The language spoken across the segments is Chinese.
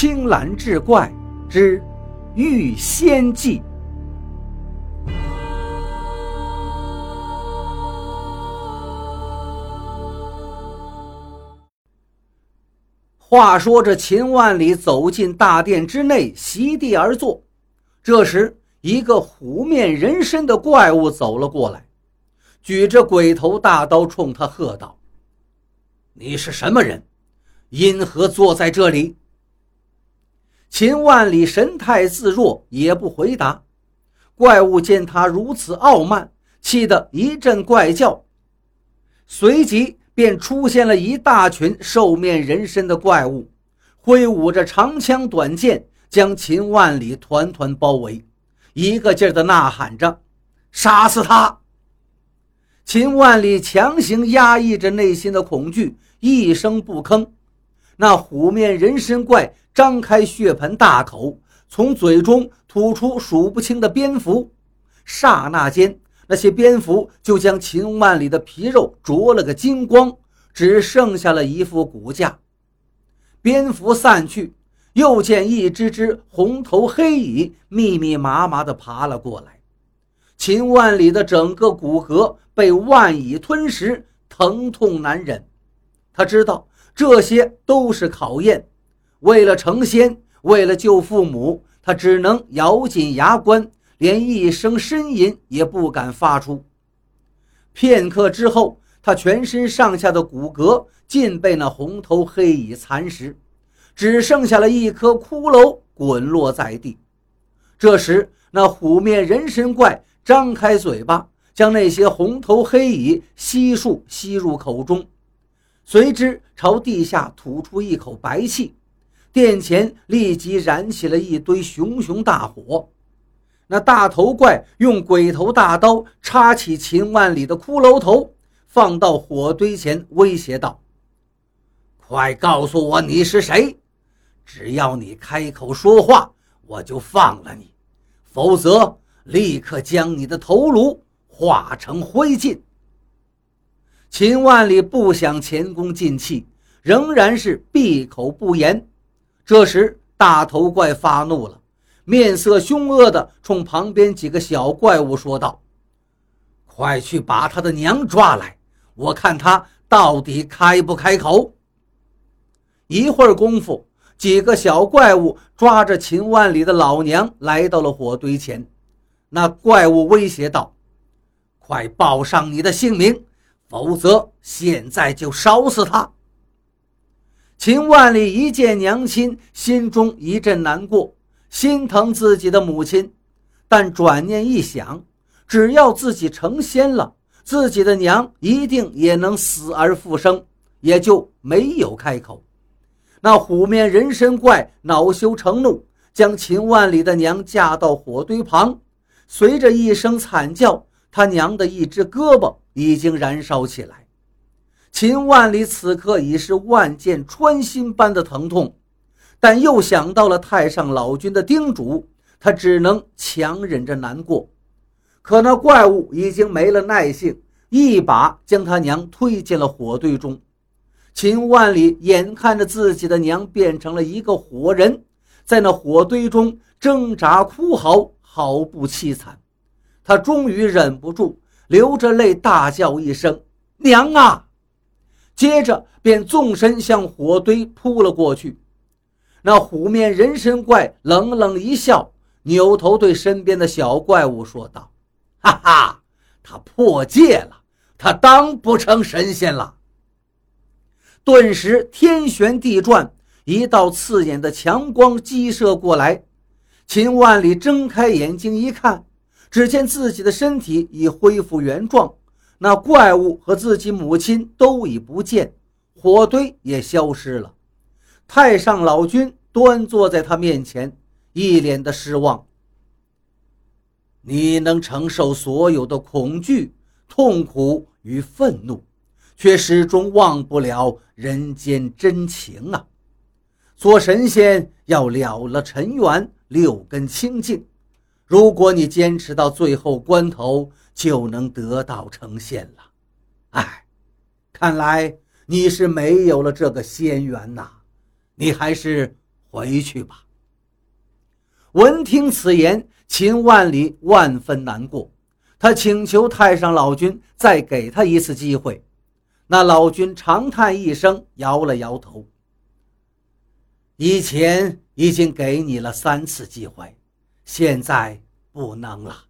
青蓝志怪之遇仙记。话说这秦万里走进大殿之内，席地而坐。这时，一个虎面人身的怪物走了过来，举着鬼头大刀冲他喝道：“你是什么人？因何坐在这里？”秦万里神态自若，也不回答。怪物见他如此傲慢，气得一阵怪叫，随即便出现了一大群兽面人身的怪物，挥舞着长枪短剑，将秦万里团团包围，一个劲儿地呐喊着：“杀死他！”秦万里强行压抑着内心的恐惧，一声不吭。那虎面人身怪。张开血盆大口，从嘴中吐出数不清的蝙蝠。刹那间，那些蝙蝠就将秦万里的皮肉啄了个精光，只剩下了一副骨架。蝙蝠散去，又见一只只红头黑蚁密密麻麻地爬了过来。秦万里的整个骨骼被万蚁吞食，疼痛难忍。他知道这些都是考验。为了成仙，为了救父母，他只能咬紧牙关，连一声呻吟也不敢发出。片刻之后，他全身上下的骨骼尽被那红头黑蚁蚕食，只剩下了一颗骷髅滚落在地。这时，那虎面人身怪张开嘴巴，将那些红头黑蚁悉数吸入口中，随之朝地下吐出一口白气。殿前立即燃起了一堆熊熊大火，那大头怪用鬼头大刀插起秦万里的骷髅头，放到火堆前，威胁道：“快告诉我你是谁！只要你开口说话，我就放了你；否则，立刻将你的头颅化成灰烬。”秦万里不想前功尽弃，仍然是闭口不言。这时，大头怪发怒了，面色凶恶地冲旁边几个小怪物说道：“快去把他的娘抓来，我看他到底开不开口。”一会儿功夫，几个小怪物抓着秦万里的老娘来到了火堆前。那怪物威胁道：“快报上你的姓名，否则现在就烧死他。”秦万里一见娘亲，心中一阵难过，心疼自己的母亲，但转念一想，只要自己成仙了，自己的娘一定也能死而复生，也就没有开口。那虎面人参怪恼羞成怒，将秦万里的娘架到火堆旁，随着一声惨叫，他娘的一只胳膊已经燃烧起来。秦万里此刻已是万箭穿心般的疼痛，但又想到了太上老君的叮嘱，他只能强忍着难过。可那怪物已经没了耐性，一把将他娘推进了火堆中。秦万里眼看着自己的娘变成了一个火人，在那火堆中挣扎哭嚎，毫不凄惨。他终于忍不住，流着泪大叫一声：“娘啊！”接着便纵身向火堆扑了过去。那虎面人参怪冷冷一笑，扭头对身边的小怪物说道：“哈哈，他破戒了，他当不成神仙了。”顿时天旋地转，一道刺眼的强光激射过来。秦万里睁开眼睛一看，只见自己的身体已恢复原状。那怪物和自己母亲都已不见，火堆也消失了。太上老君端坐在他面前，一脸的失望。你能承受所有的恐惧、痛苦与愤怒，却始终忘不了人间真情啊！做神仙要了了尘缘，六根清净。如果你坚持到最后关头，就能得道成仙了，哎，看来你是没有了这个仙缘呐，你还是回去吧。闻听此言，秦万里万分难过，他请求太上老君再给他一次机会。那老君长叹一声，摇了摇头。以前已经给你了三次机会，现在不能了。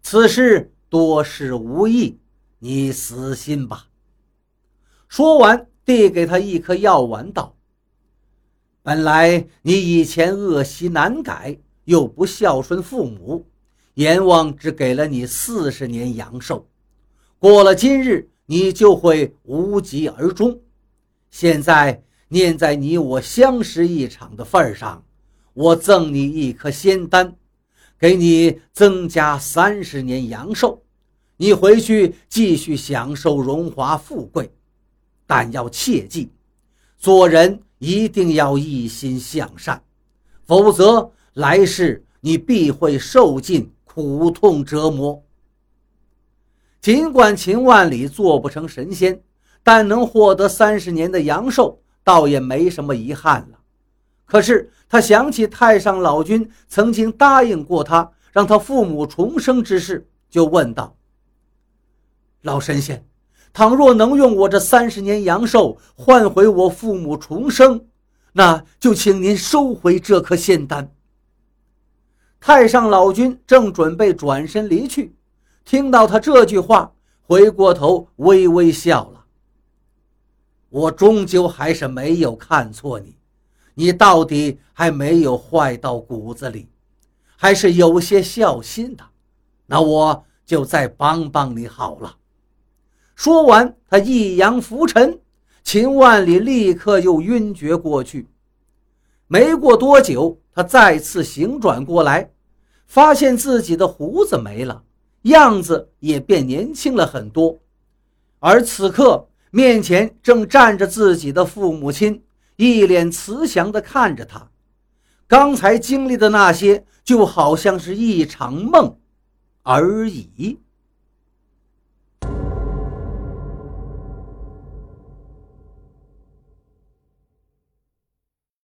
此事多事无益，你死心吧。说完，递给他一颗药丸，道：“本来你以前恶习难改，又不孝顺父母，阎王只给了你四十年阳寿。过了今日。”你就会无疾而终。现在念在你我相识一场的份上，我赠你一颗仙丹，给你增加三十年阳寿。你回去继续享受荣华富贵，但要切记，做人一定要一心向善，否则来世你必会受尽苦痛折磨。尽管秦万里做不成神仙，但能获得三十年的阳寿，倒也没什么遗憾了。可是他想起太上老君曾经答应过他，让他父母重生之事，就问道：“老神仙，倘若能用我这三十年阳寿换回我父母重生，那就请您收回这颗仙丹。”太上老君正准备转身离去。听到他这句话，回过头微微笑了。我终究还是没有看错你，你到底还没有坏到骨子里，还是有些孝心的。那我就再帮帮你好了。说完，他一扬浮尘，秦万里立刻又晕厥过去。没过多久，他再次醒转过来，发现自己的胡子没了。样子也变年轻了很多，而此刻面前正站着自己的父母亲，一脸慈祥地看着他。刚才经历的那些，就好像是一场梦而已。